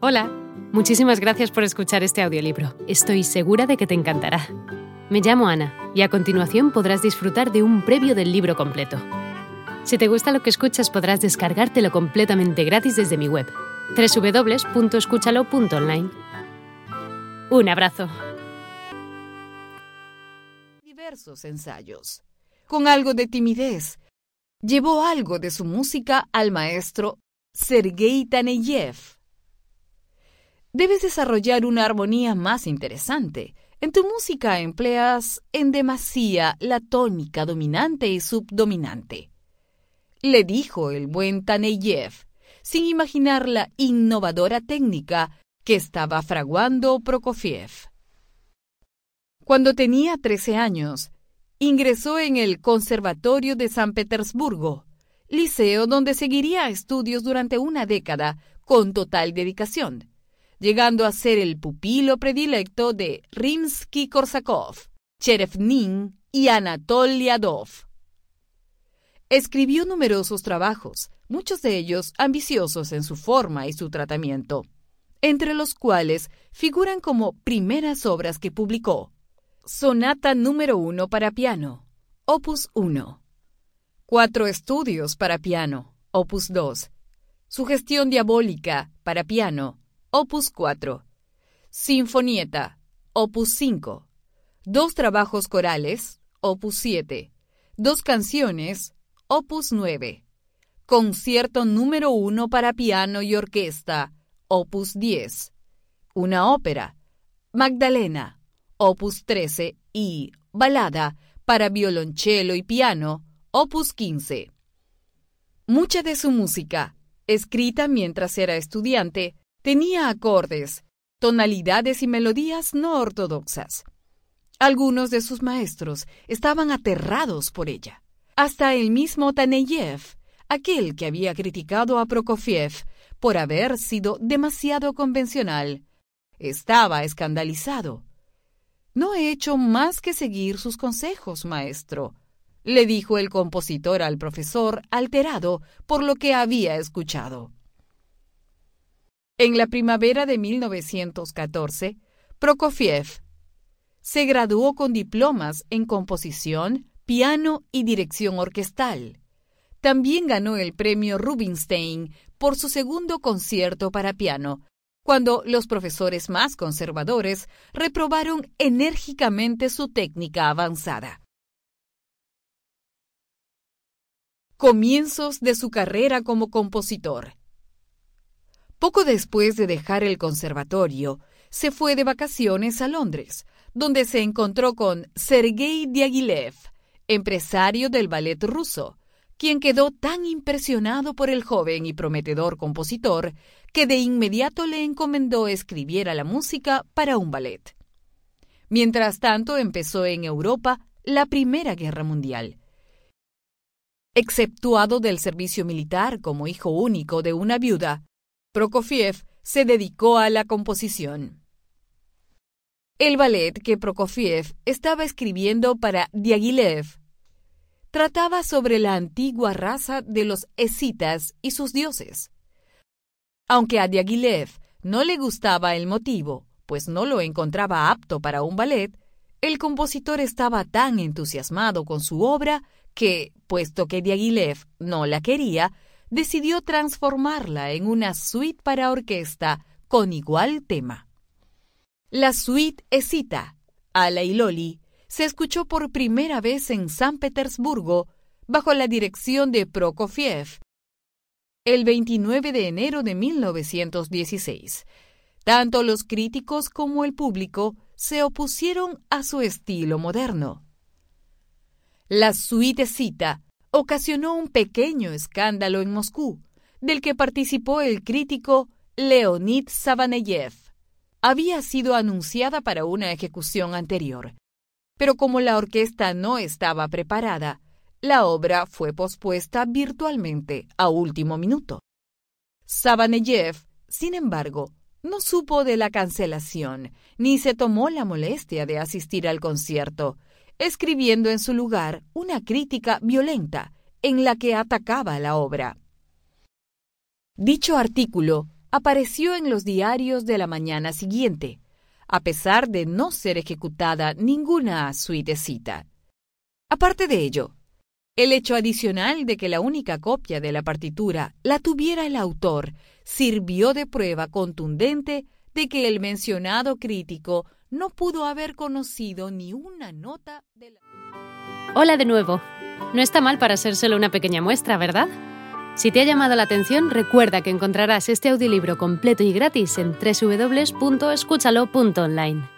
Hola, muchísimas gracias por escuchar este audiolibro. Estoy segura de que te encantará. Me llamo Ana y a continuación podrás disfrutar de un previo del libro completo. Si te gusta lo que escuchas podrás descargártelo completamente gratis desde mi web, www.escúchalo.online. Un abrazo. Diversos ensayos. Con algo de timidez, llevó algo de su música al maestro Sergei Taneyev debes desarrollar una armonía más interesante. En tu música empleas en demasía la tónica dominante y subdominante. Le dijo el buen Taneyev, sin imaginar la innovadora técnica que estaba fraguando Prokofiev. Cuando tenía 13 años, ingresó en el Conservatorio de San Petersburgo, liceo donde seguiría estudios durante una década con total dedicación llegando a ser el pupilo predilecto de Rimsky-Korsakov, Cherevnin y Anatoly Yadov. Escribió numerosos trabajos, muchos de ellos ambiciosos en su forma y su tratamiento, entre los cuales figuran como primeras obras que publicó. Sonata número 1 para piano, opus 1. Cuatro estudios para piano, opus 2. Sugestión diabólica para piano, opus 4. Sinfonieta, opus 5. Dos trabajos corales, opus 7. Dos canciones, opus 9. Concierto número 1 para piano y orquesta, opus 10. Una ópera, Magdalena, opus 13 y Balada para violonchelo y piano, opus 15. Mucha de su música, escrita mientras era estudiante, Tenía acordes, tonalidades y melodías no ortodoxas. Algunos de sus maestros estaban aterrados por ella. Hasta el mismo Taneyev, aquel que había criticado a Prokofiev por haber sido demasiado convencional, estaba escandalizado. No he hecho más que seguir sus consejos, maestro, le dijo el compositor al profesor, alterado por lo que había escuchado. En la primavera de 1914, Prokofiev se graduó con diplomas en composición, piano y dirección orquestal. También ganó el premio Rubinstein por su segundo concierto para piano, cuando los profesores más conservadores reprobaron enérgicamente su técnica avanzada. Comienzos de su carrera como compositor. Poco después de dejar el conservatorio, se fue de vacaciones a Londres, donde se encontró con Sergei Diaghilev, empresario del ballet ruso, quien quedó tan impresionado por el joven y prometedor compositor que de inmediato le encomendó escribiera la música para un ballet. Mientras tanto empezó en Europa la Primera Guerra Mundial. Exceptuado del servicio militar como hijo único de una viuda, Prokofiev se dedicó a la composición. El ballet que Prokofiev estaba escribiendo para Diaghilev trataba sobre la antigua raza de los escitas y sus dioses. Aunque a Diaghilev no le gustaba el motivo, pues no lo encontraba apto para un ballet, el compositor estaba tan entusiasmado con su obra que, puesto que Diaghilev no la quería, decidió transformarla en una suite para orquesta con igual tema. La suite Escita, Ala y Loli, se escuchó por primera vez en San Petersburgo bajo la dirección de Prokofiev el 29 de enero de 1916. Tanto los críticos como el público se opusieron a su estilo moderno. La suite Escita ocasionó un pequeño escándalo en Moscú, del que participó el crítico Leonid Savaneyev. Había sido anunciada para una ejecución anterior, pero como la orquesta no estaba preparada, la obra fue pospuesta virtualmente a último minuto. Savaneyev, sin embargo, no supo de la cancelación, ni se tomó la molestia de asistir al concierto, escribiendo en su lugar una crítica violenta en la que atacaba la obra. Dicho artículo apareció en los diarios de la mañana siguiente, a pesar de no ser ejecutada ninguna suitecita. Aparte de ello, el hecho adicional de que la única copia de la partitura la tuviera el autor sirvió de prueba contundente de que el mencionado crítico no pudo haber conocido ni una nota de la... Hola de nuevo. No está mal para ser solo una pequeña muestra, ¿verdad? Si te ha llamado la atención, recuerda que encontrarás este audiolibro completo y gratis en www.escúchalo.online.